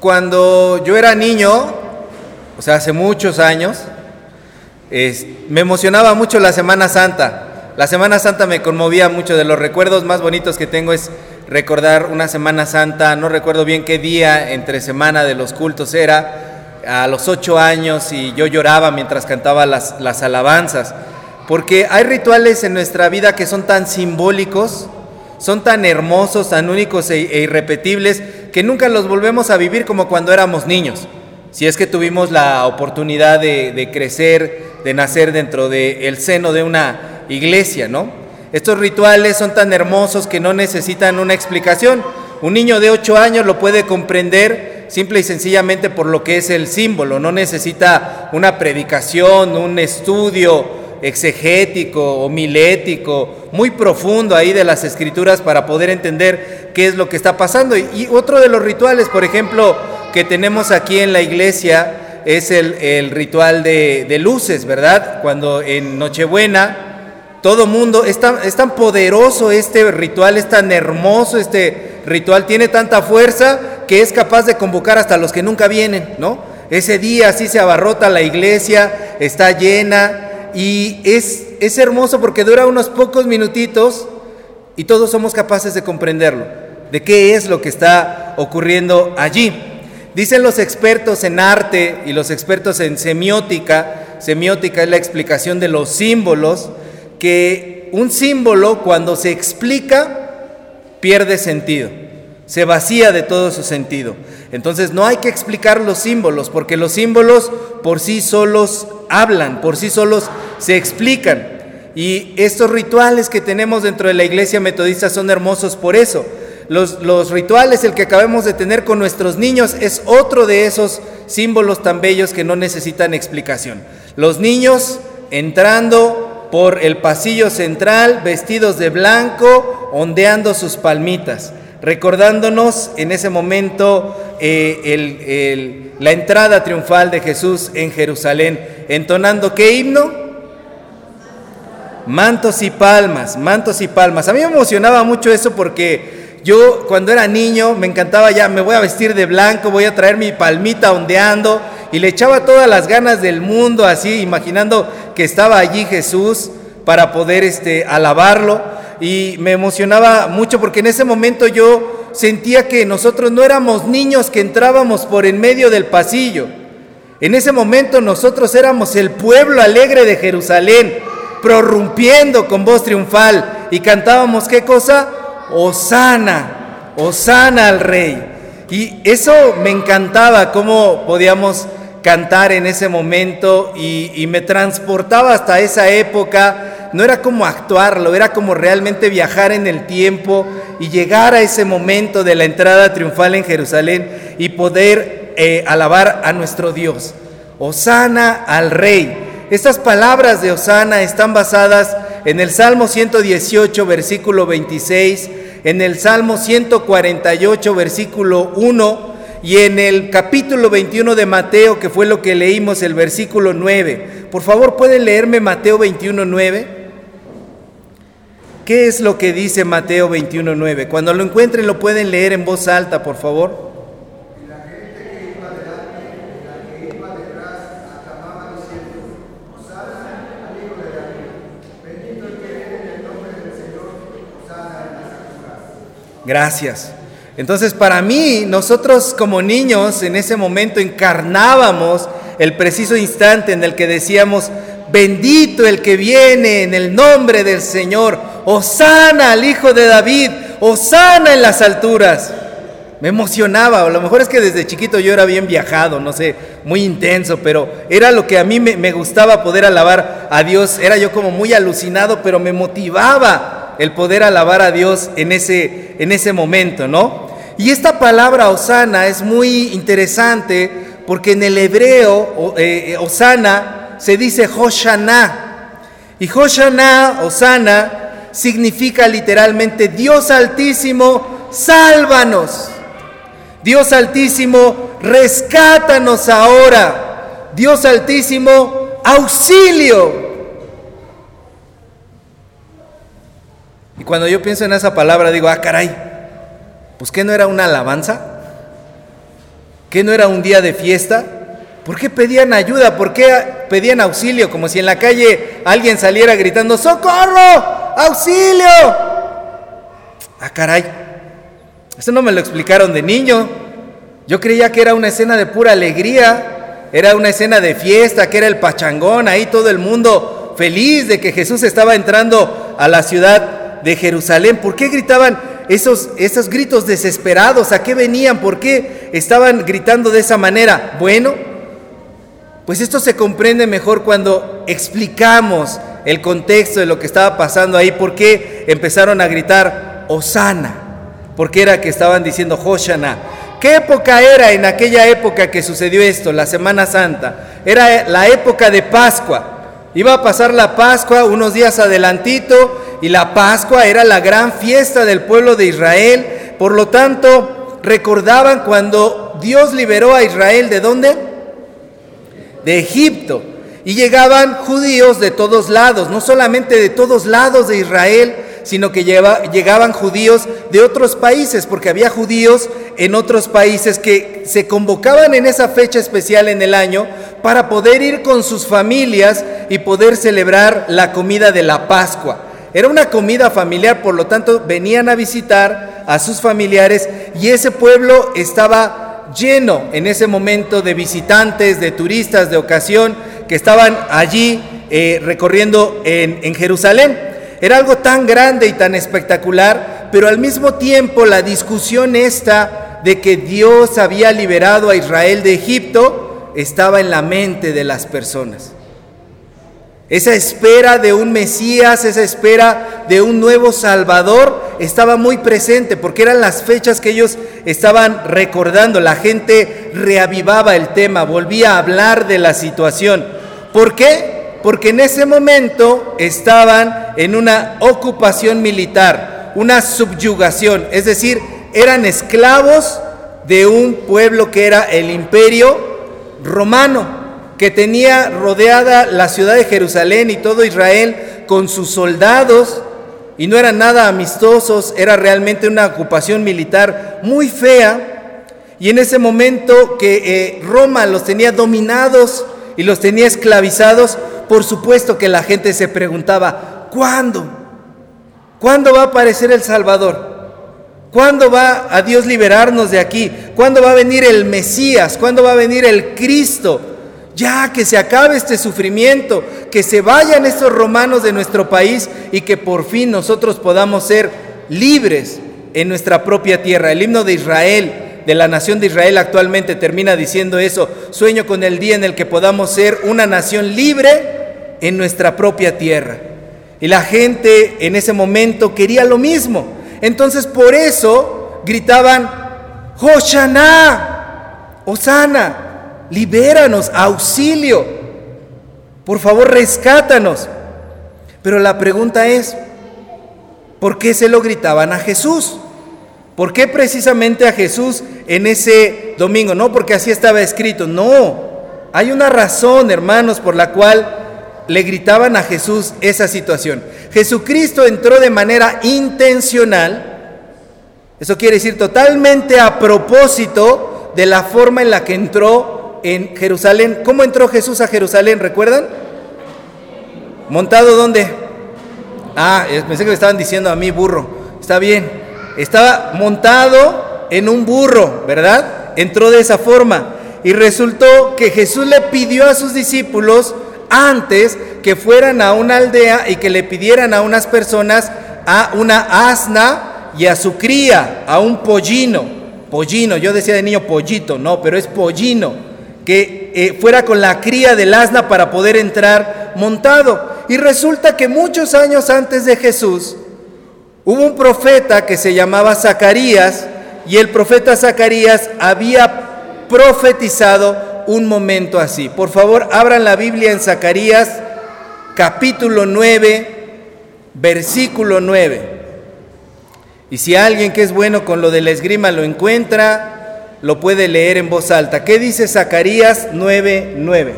Cuando yo era niño, o sea, hace muchos años, me emocionaba mucho la Semana Santa. La Semana Santa me conmovía mucho. De los recuerdos más bonitos que tengo es recordar una Semana Santa. No recuerdo bien qué día entre semana de los cultos era. A los ocho años y yo lloraba mientras cantaba las, las alabanzas. Porque hay rituales en nuestra vida que son tan simbólicos son tan hermosos, tan únicos e, e, irrepetibles, que nunca los volvemos a vivir como cuando éramos niños. Si es que tuvimos la oportunidad de, crecer, de nacer dentro del seno de una iglesia, ¿no? Estos rituales son tan hermosos que no necesitan una explicación. Un niño de 8 años lo puede comprender simple y sencillamente por lo que es el símbolo, no necesita una predicación, un estudio, exegético o milético, muy profundo ahí de las escrituras para poder entender qué es lo que está pasando. Y, otro de los rituales, por ejemplo, que tenemos aquí en la iglesia es el, ritual de, luces, ¿verdad? Cuando en Nochebuena todo mundo, es tan, es tan poderoso este ritual, es tan hermoso este ritual, tiene tanta fuerza que es capaz de convocar hasta los que nunca vienen, ¿no? Ese día así se abarrota la iglesia, está llena, y es, es hermoso porque dura unos pocos minutitos y todos somos capaces de comprenderlo, de qué es lo que está ocurriendo allí. Dicen los expertos en arte y los expertos en semiótica, semiótica es la explicación de los símbolos, que un símbolo cuando se explica pierde sentido, se vacía de todo su sentido. Entonces no hay que explicar los símbolos, porque los símbolos por sí solos hablan, por sí solos se explican. Y estos rituales que tenemos dentro de la iglesia metodista son hermosos por eso. Los, rituales, el que acabamos de tener con nuestros niños, es otro de esos símbolos tan bellos que no necesitan explicación. Los niños entrando por el pasillo central, vestidos de blanco, ondeando sus palmitas recordándonos en ese momento eh, la entrada triunfal de Jesús en Jerusalén, entonando qué himno? Mantos y palmas, mantos y palmas. A mí me emocionaba mucho eso porque yo cuando era niño me encantaba ya, me voy a vestir de blanco, voy a traer mi palmita ondeando y le echaba todas las ganas del mundo así, imaginando que estaba allí Jesús para poder este, alabarlo y me emocionaba mucho porque en ese momento yo sentía que nosotros no éramos niños que entrábamos por en medio del pasillo. En ese momento nosotros éramos el pueblo alegre de Jerusalén, prorrumpiendo con voz triunfal y cantábamos qué cosa? Osana, Osana al rey. Y eso me encantaba, cómo podíamos cantar en ese momento y, me transportaba hasta esa época no era como actuarlo, era como realmente viajar en el tiempo y llegar a ese momento de la entrada triunfal en Jerusalén y poder eh, alabar a nuestro Dios. Osana al Rey. Estas palabras de Osana están basadas en el Salmo 118, versículo 26, en el Salmo 148, versículo 1, y en el capítulo 21 de Mateo, que fue lo que leímos, el versículo 9. Por favor, ¿pueden leerme Mateo 21, 9? ¿Qué es lo que dice Mateo 21.9? Cuando lo encuentren lo pueden leer en voz alta, por favor. Gracias. Entonces, para mí, nosotros como niños en ese momento encarnábamos el preciso instante en el que decíamos, bendito el que viene en el nombre del Señor, Osana al Hijo de David, Osana en las alturas. Me emocionaba, a lo mejor es que desde chiquito yo era bien viajado, no sé, muy intenso, pero era lo que a mí me, gustaba poder alabar a Dios. Era yo como muy alucinado, pero me motivaba el poder alabar a Dios en ese, en ese momento, ¿no? Y esta palabra Osana es muy interesante porque en el hebreo, eh, Osana, se dice Hoshana. Y Hoshana, Osana, significa literalmente Dios Altísimo, sálvanos. Dios Altísimo, rescátanos ahora. Dios Altísimo, auxilio. Y cuando yo pienso en esa palabra digo, ah, caray, pues que no era una alabanza. ¿Qué no era un día de fiesta? ¿Por qué pedían ayuda? ¿Por qué pedían auxilio? Como si en la calle alguien saliera gritando, ¡Socorro! ¡Auxilio! Ah, caray. Eso no me lo explicaron de niño. Yo creía que era una escena de pura alegría, era una escena de fiesta, que era el pachangón, ahí todo el mundo feliz de que Jesús estaba entrando a la ciudad de Jerusalén. ¿Por qué gritaban esos, esos gritos desesperados? ¿A qué venían? ¿Por qué estaban gritando de esa manera? Bueno, pues esto se comprende mejor cuando explicamos el contexto de lo que estaba pasando ahí, por qué empezaron a gritar Osana, porque era que estaban diciendo Hoshana. ¿Qué época era en aquella época que sucedió esto, la Semana Santa? Era la época de Pascua. Iba a pasar la Pascua unos días adelantito y la Pascua era la gran fiesta del pueblo de Israel. Por lo tanto, recordaban cuando Dios liberó a Israel de dónde? De Egipto. Y llegaban judíos de todos lados, no solamente de todos lados de Israel, sino que llegaban judíos de otros países, porque había judíos en otros países que se convocaban en esa fecha especial en el año para poder ir con sus familias y poder celebrar la comida de la Pascua. Era una comida familiar, por lo tanto venían a visitar a sus familiares y ese pueblo estaba lleno en ese momento de visitantes, de turistas de ocasión que estaban allí eh, recorriendo en, en Jerusalén. Era algo tan grande y tan espectacular, pero al mismo tiempo la discusión esta de que Dios había liberado a Israel de Egipto estaba en la mente de las personas. Esa espera de un Mesías, esa espera de un nuevo Salvador estaba muy presente porque eran las fechas que ellos estaban recordando. La gente reavivaba el tema, volvía a hablar de la situación. ¿Por qué? porque en ese momento estaban en una ocupación militar, una subyugación, es decir, eran esclavos de un pueblo que era el imperio romano, que tenía rodeada la ciudad de Jerusalén y todo Israel con sus soldados, y no eran nada amistosos, era realmente una ocupación militar muy fea, y en ese momento que eh, Roma los tenía dominados y los tenía esclavizados, por supuesto que la gente se preguntaba, ¿cuándo? ¿Cuándo va a aparecer el Salvador? ¿Cuándo va a Dios liberarnos de aquí? ¿Cuándo va a venir el Mesías? ¿Cuándo va a venir el Cristo? Ya que se acabe este sufrimiento, que se vayan estos romanos de nuestro país y que por fin nosotros podamos ser libres en nuestra propia tierra. El himno de Israel de la nación de Israel actualmente termina diciendo eso. Sueño con el día en el que podamos ser una nación libre en nuestra propia tierra. Y la gente en ese momento quería lo mismo. Entonces por eso gritaban, Hoshana, Osana, libéranos, auxilio, por favor rescátanos. Pero la pregunta es, ¿por qué se lo gritaban a Jesús? ¿Por qué precisamente a Jesús en ese domingo? No porque así estaba escrito, no. Hay una razón, hermanos, por la cual le gritaban a Jesús esa situación. Jesucristo entró de manera intencional, eso quiere decir totalmente a propósito de la forma en la que entró en Jerusalén. ¿Cómo entró Jesús a Jerusalén? ¿Recuerdan? ¿Montado dónde? Ah, pensé que me estaban diciendo a mí burro. Está bien. Estaba montado en un burro, ¿verdad? Entró de esa forma. Y resultó que Jesús le pidió a sus discípulos antes que fueran a una aldea y que le pidieran a unas personas a una asna y a su cría, a un pollino. Pollino, yo decía de niño pollito, no, pero es pollino, que eh, fuera con la cría del asna para poder entrar montado. Y resulta que muchos años antes de Jesús hubo un profeta que se llamaba Zacarías y el profeta Zacarías había profetizado un momento así. Por favor, abran la Biblia en Zacarías capítulo 9, versículo 9. Y si alguien que es bueno con lo de la esgrima lo encuentra, lo puede leer en voz alta. ¿Qué dice Zacarías 9:9?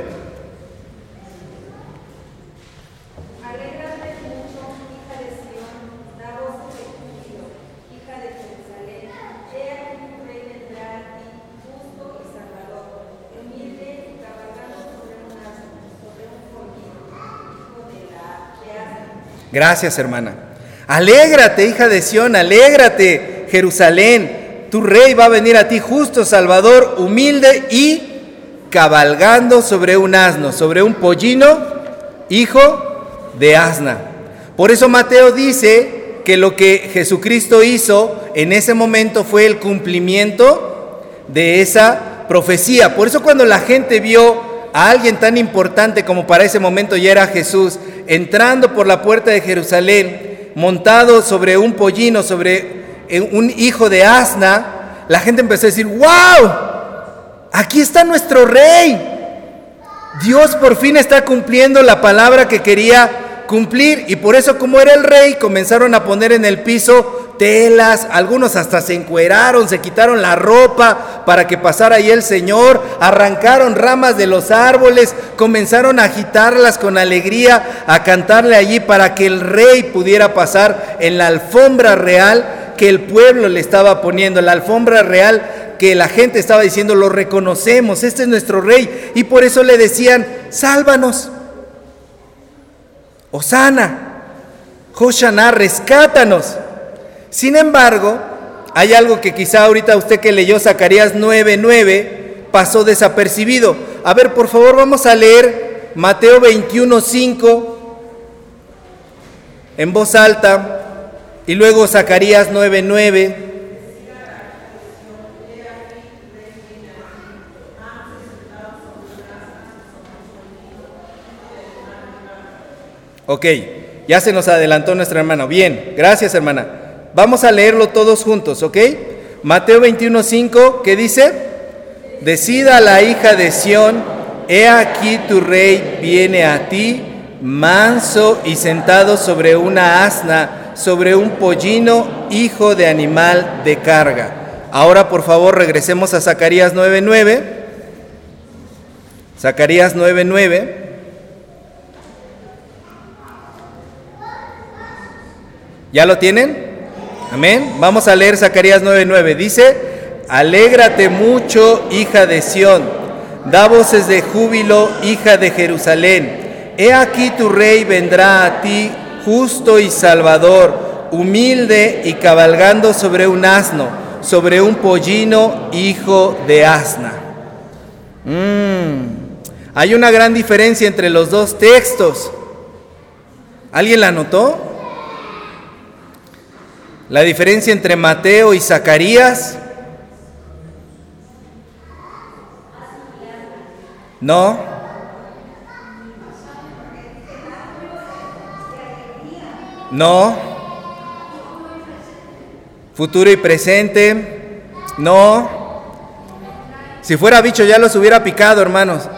Gracias, hermana. Alégrate, hija de Sión, alégrate, Jerusalén tu rey va a venir a ti justo, Salvador, humilde y cabalgando sobre un asno, sobre un pollino, hijo de asna. Por eso Mateo dice que lo que Jesucristo hizo en ese momento fue el cumplimiento de esa profecía. Por eso cuando la gente vio a alguien tan importante como para ese momento ya era Jesús, entrando por la puerta de Jerusalén, montado sobre un pollino, sobre un hijo de asna, la gente empezó a decir, wow, aquí está nuestro rey. Dios por fin está cumpliendo la palabra que quería cumplir y por eso como era el rey comenzaron a poner en el piso telas, algunos hasta se encueraron, se quitaron la ropa para que pasara ahí el Señor, arrancaron ramas de los árboles, comenzaron a agitarlas con alegría, a cantarle allí para que el rey pudiera pasar en la alfombra real que el pueblo le estaba poniendo, la alfombra real que la gente estaba diciendo, lo reconocemos, este es nuestro rey, y por eso le decían, sálvanos. Osana, Hoshana, rescátanos. Sin embargo, hay algo que quizá ahorita usted que leyó Zacarías 9:9 pasó desapercibido. A ver, por favor, vamos a leer Mateo 21:5 en voz alta y luego Zacarías 9:9. Ok, ya se nos adelantó nuestra hermana. Bien, gracias hermana. Vamos a leerlo todos juntos, ¿ok? Mateo 21.5, ¿qué dice? Decida la hija de Sión, he aquí tu rey viene a ti, manso y sentado sobre una asna, sobre un pollino, hijo de animal de carga. Ahora por favor regresemos a Zacarías 9.9. Zacarías 9.9. ¿Ya lo tienen? Amén. Vamos a leer Zacarías 9:9. Dice, alégrate mucho, hija de Sión, da voces de júbilo, hija de Jerusalén. He aquí tu rey vendrá a ti, justo y salvador, humilde y cabalgando sobre un asno, sobre un pollino, hijo de asna. Mm. Hay una gran diferencia entre los dos textos. ¿Alguien la notó? La diferencia entre Mateo y Zacarías. No. No. Futuro y presente. No. Si fuera bicho ya los hubiera picado, hermanos.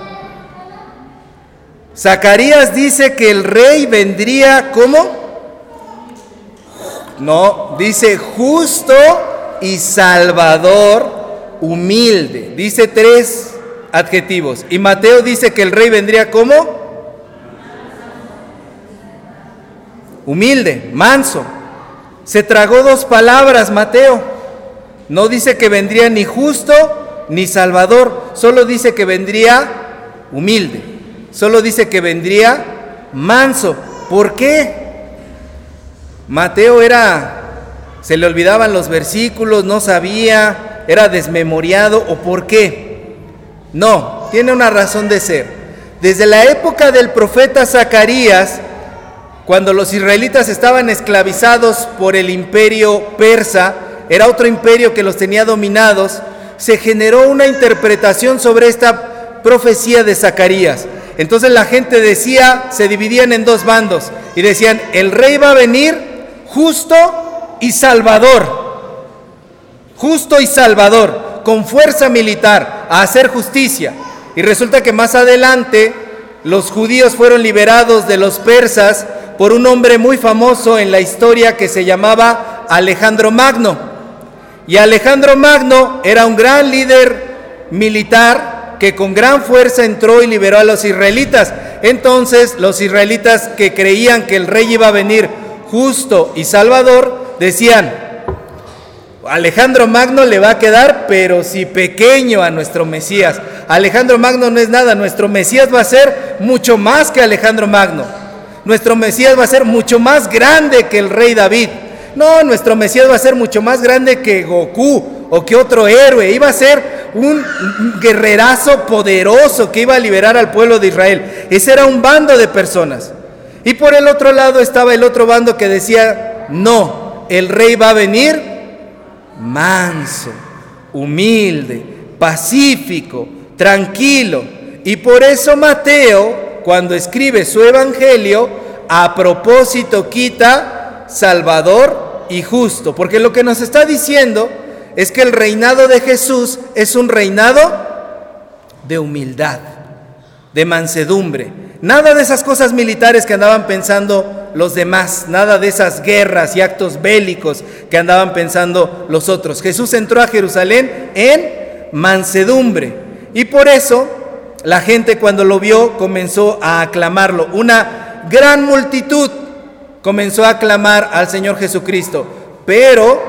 Zacarías dice que el rey vendría como no, dice justo y salvador, humilde. Dice tres adjetivos. Y Mateo dice que el rey vendría como humilde, manso. Se tragó dos palabras, Mateo. No dice que vendría ni justo ni salvador, solo dice que vendría humilde. Solo dice que vendría manso. ¿Por qué? Mateo era, se le olvidaban los versículos, no sabía, era desmemoriado o por qué. No, tiene una razón de ser. Desde la época del profeta Zacarías, cuando los israelitas estaban esclavizados por el imperio persa, era otro imperio que los tenía dominados, se generó una interpretación sobre esta profecía de Zacarías. Entonces la gente decía, se dividían en dos bandos y decían, el rey va a venir justo y salvador. Justo y salvador, con fuerza militar, a hacer justicia. Y resulta que más adelante los judíos fueron liberados de los persas por un hombre muy famoso en la historia que se llamaba Alejandro Magno. Y Alejandro Magno era un gran líder militar que con gran fuerza entró y liberó a los israelitas. Entonces los israelitas que creían que el rey iba a venir justo y salvador, decían, Alejandro Magno le va a quedar, pero si pequeño a nuestro Mesías. Alejandro Magno no es nada, nuestro Mesías va a ser mucho más que Alejandro Magno. Nuestro Mesías va a ser mucho más grande que el rey David. No, nuestro Mesías va a ser mucho más grande que Goku o que otro héroe. Iba a ser un guerrerazo poderoso que iba a liberar al pueblo de Israel. Ese era un bando de personas. Y por el otro lado estaba el otro bando que decía, no, el rey va a venir manso, humilde, pacífico, tranquilo. Y por eso Mateo, cuando escribe su evangelio, a propósito quita Salvador y justo, porque lo que nos está diciendo es que el reinado de Jesús es un reinado de humildad, de mansedumbre. Nada de esas cosas militares que andaban pensando los demás, nada de esas guerras y actos bélicos que andaban pensando los otros. Jesús entró a Jerusalén en mansedumbre y por eso la gente cuando lo vio comenzó a aclamarlo. Una gran multitud comenzó a aclamar al Señor Jesucristo, pero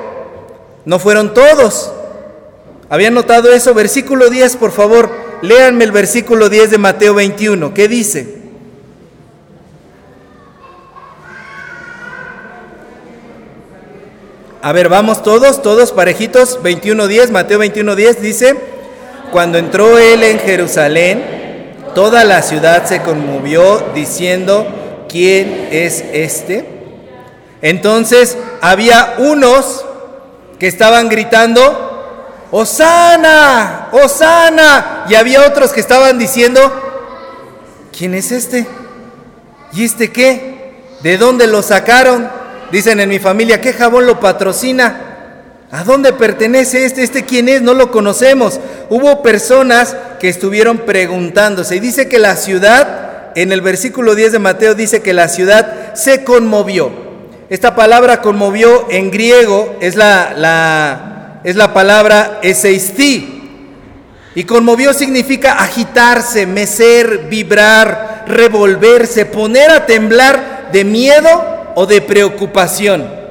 no fueron todos. ¿Habían notado eso? Versículo 10, por favor, léanme el versículo 10 de Mateo 21. ¿Qué dice? A ver, vamos todos, todos parejitos. 21.10, Mateo 21.10 dice, cuando entró él en Jerusalén, toda la ciudad se conmovió diciendo, ¿quién es este? Entonces había unos que estaban gritando, Osana, Osana. Y había otros que estaban diciendo, ¿quién es este? ¿Y este qué? ¿De dónde lo sacaron? Dicen en mi familia, ¿qué jabón lo patrocina? ¿A dónde pertenece este? ¿Este quién es? No lo conocemos. Hubo personas que estuvieron preguntándose dice que la ciudad, en el versículo 10 de Mateo dice que la ciudad se conmovió. Esta palabra conmovió en griego es la, es la palabra eseisti. Y conmovió significa agitarse, mecer, vibrar, revolverse, poner a temblar de miedo o de preocupación.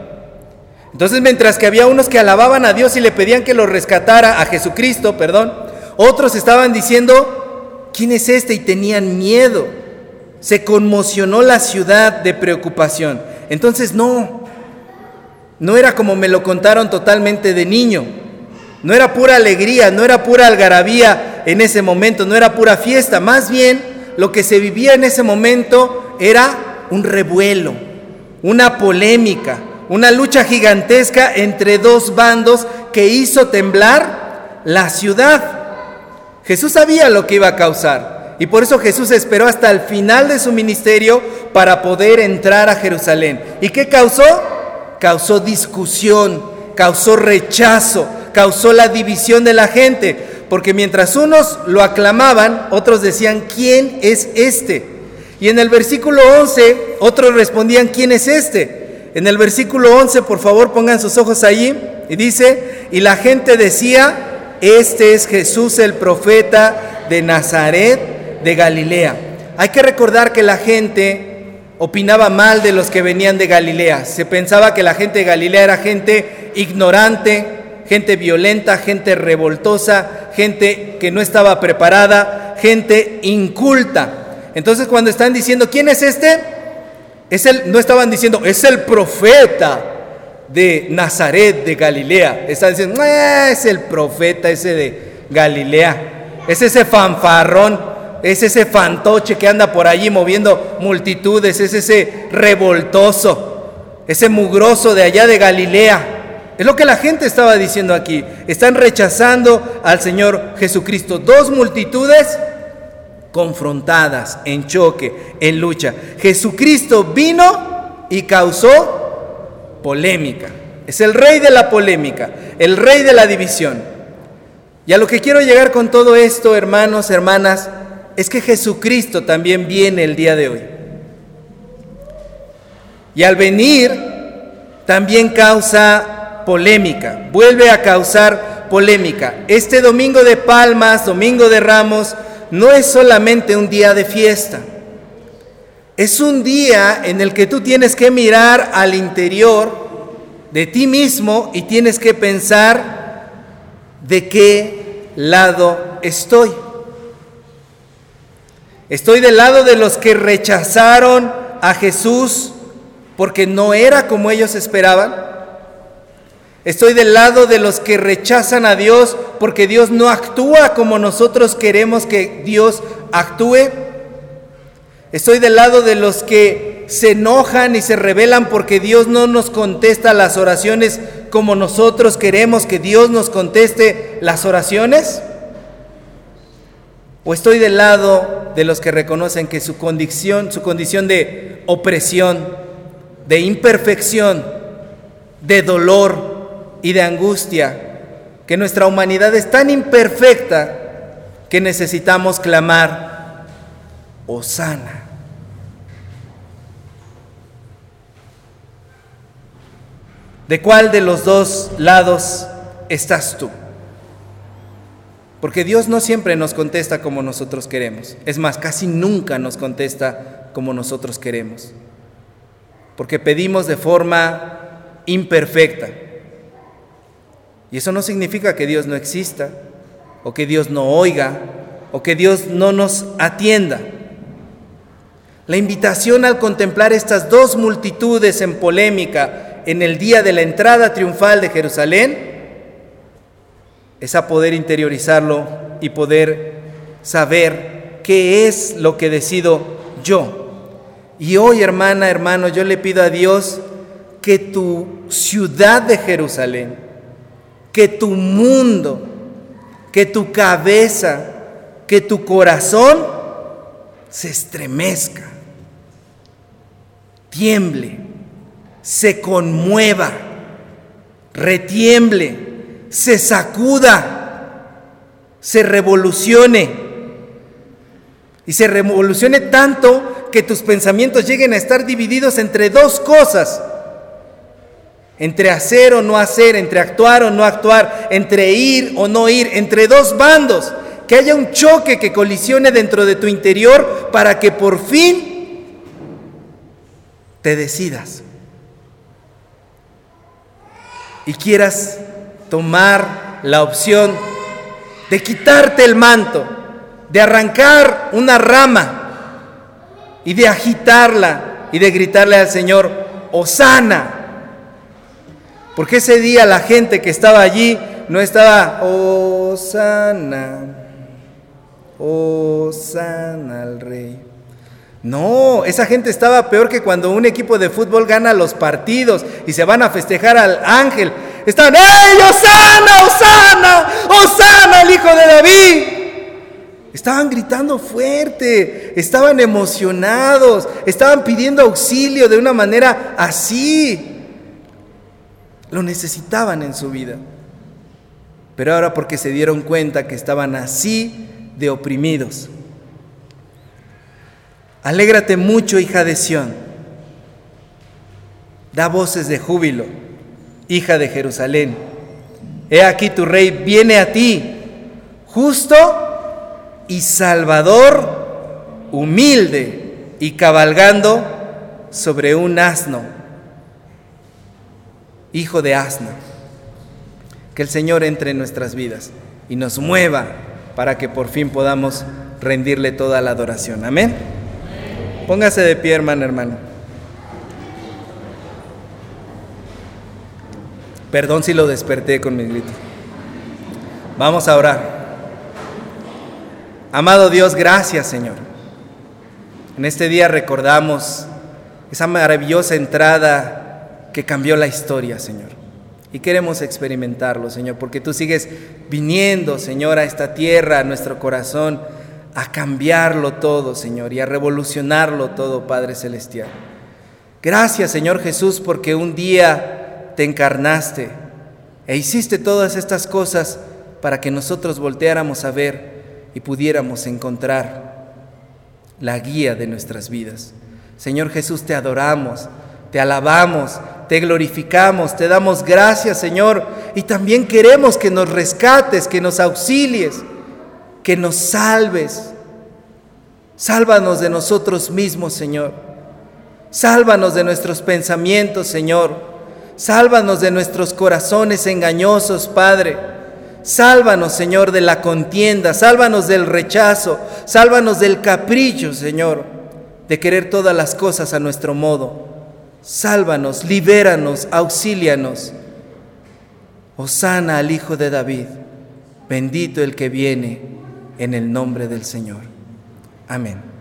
Entonces, mientras que había unos que alababan a Dios y le pedían que lo rescatara, a Jesucristo, perdón, otros estaban diciendo, ¿quién es este? Y tenían miedo. Se conmocionó la ciudad de preocupación. Entonces no, no era como me lo contaron totalmente de niño. No era pura alegría, no era pura algarabía en ese momento, no era pura fiesta. Más bien, lo que se vivía en ese momento era un revuelo, una polémica, una lucha gigantesca entre dos bandos que hizo temblar la ciudad. Jesús sabía lo que iba a causar. Y por eso Jesús esperó hasta el final de su ministerio para poder entrar a Jerusalén. ¿Y qué causó? Causó discusión, causó rechazo, causó la división de la gente. Porque mientras unos lo aclamaban, otros decían, ¿quién es este? Y en el versículo 11, otros respondían, ¿quién es este? En el versículo 11, por favor, pongan sus ojos allí. Y dice, y la gente decía, este es Jesús el profeta de Nazaret de Galilea. Hay que recordar que la gente opinaba mal de los que venían de Galilea. Se pensaba que la gente de Galilea era gente ignorante, gente violenta, gente revoltosa, gente que no estaba preparada, gente inculta. Entonces cuando están diciendo, ¿quién es este? Es el, no estaban diciendo, es el profeta de Nazaret, de Galilea. Estaban diciendo, ah, es el profeta ese de Galilea. Es ese fanfarrón es ese fantoche que anda por allí moviendo multitudes, es ese revoltoso, ese mugroso de allá de Galilea. Es lo que la gente estaba diciendo aquí. Están rechazando al Señor Jesucristo. Dos multitudes confrontadas, en choque, en lucha. Jesucristo vino y causó polémica. Es el rey de la polémica, el rey de la división. Y a lo que quiero llegar con todo esto, hermanos, hermanas, es que Jesucristo también viene el día de hoy. Y al venir también causa polémica, vuelve a causar polémica. Este domingo de palmas, domingo de ramos, no es solamente un día de fiesta. Es un día en el que tú tienes que mirar al interior de ti mismo y tienes que pensar de qué lado estoy. Estoy del lado de los que rechazaron a Jesús porque no era como ellos esperaban. Estoy del lado de los que rechazan a Dios porque Dios no actúa como nosotros queremos que Dios actúe. Estoy del lado de los que se enojan y se rebelan porque Dios no nos contesta las oraciones como nosotros queremos que Dios nos conteste las oraciones. ¿O estoy del lado de los que reconocen que su condición, su condición de opresión, de imperfección, de dolor y de angustia, que nuestra humanidad es tan imperfecta que necesitamos clamar, Osana? ¿De cuál de los dos lados estás tú? Porque Dios no siempre nos contesta como nosotros queremos. Es más, casi nunca nos contesta como nosotros queremos. Porque pedimos de forma imperfecta. Y eso no significa que Dios no exista, o que Dios no oiga, o que Dios no nos atienda. La invitación al contemplar estas dos multitudes en polémica en el día de la entrada triunfal de Jerusalén es a poder interiorizarlo y poder saber qué es lo que decido yo. Y hoy, hermana, hermano, yo le pido a Dios que tu ciudad de Jerusalén, que tu mundo, que tu cabeza, que tu corazón se estremezca, tiemble, se conmueva, retiemble se sacuda, se revolucione. Y se revolucione tanto que tus pensamientos lleguen a estar divididos entre dos cosas. Entre hacer o no hacer, entre actuar o no actuar, entre ir o no ir, entre dos bandos. Que haya un choque que colisione dentro de tu interior para que por fin te decidas. Y quieras tomar la opción de quitarte el manto, de arrancar una rama y de agitarla y de gritarle al Señor, Osana. Porque ese día la gente que estaba allí no estaba, Osana, Osana al rey. No, esa gente estaba peor que cuando un equipo de fútbol gana los partidos y se van a festejar al ángel. Estaban, ¡Ey, Osana, Osana, Osana, el hijo de David! Estaban gritando fuerte, estaban emocionados, estaban pidiendo auxilio de una manera así. Lo necesitaban en su vida. Pero ahora porque se dieron cuenta que estaban así de oprimidos Alégrate mucho, hija de Sión. Da voces de júbilo, hija de Jerusalén. He aquí tu rey viene a ti, justo y salvador, humilde y cabalgando sobre un asno, hijo de asno. Que el Señor entre en nuestras vidas y nos mueva para que por fin podamos rendirle toda la adoración. Amén. Póngase de pie, hermano, hermano. Perdón si lo desperté con mis gritos. Vamos a orar. Amado Dios, gracias Señor. En este día recordamos esa maravillosa entrada que cambió la historia, Señor. Y queremos experimentarlo, Señor, porque tú sigues viniendo, Señor, a esta tierra, a nuestro corazón a cambiarlo todo, Señor, y a revolucionarlo todo, Padre Celestial. Gracias, Señor Jesús, porque un día te encarnaste e hiciste todas estas cosas para que nosotros volteáramos a ver y pudiéramos encontrar la guía de nuestras vidas. Señor Jesús, te adoramos, te alabamos, te glorificamos, te damos gracias, Señor, y también queremos que nos rescates, que nos auxilies que nos salves. Sálvanos de nosotros mismos, Señor. Sálvanos de nuestros pensamientos, Señor. Sálvanos de nuestros corazones engañosos, Padre. Sálvanos, Señor, de la contienda. Sálvanos del rechazo. Sálvanos del capricho, Señor. de querer todas las cosas a nuestro modo. Sálvanos, libéranos, auxílianos. Osana al Hijo de David, bendito el que viene en el nombre del Señor. Amén.